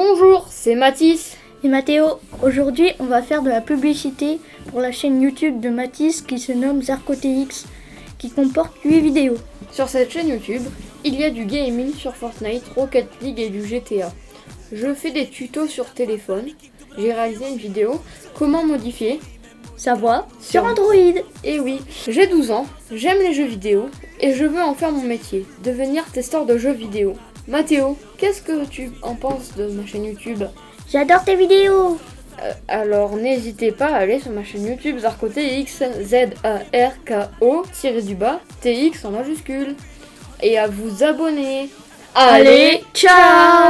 Bonjour, c'est Mathis. Et Mathéo, aujourd'hui on va faire de la publicité pour la chaîne YouTube de Mathis qui se nomme ZarkoTX, qui comporte 8 vidéos. Sur cette chaîne YouTube, il y a du gaming sur Fortnite, Rocket League et du GTA. Je fais des tutos sur téléphone. J'ai réalisé une vidéo comment modifier. Sa voix Sur- sur Android. Et oui, j'ai 12 ans, j'aime les jeux vidéo et je veux en faire mon métier, devenir testeur de jeux vidéo. Mathéo, qu'est-ce que tu en penses de ma chaîne YouTube J'adore tes vidéos. Euh, Alors n'hésitez pas à aller sur ma chaîne YouTube ZarkoTX, Z-A-R-K-O, tiré du bas, TX en majuscule, et à vous abonner. Allez, ciao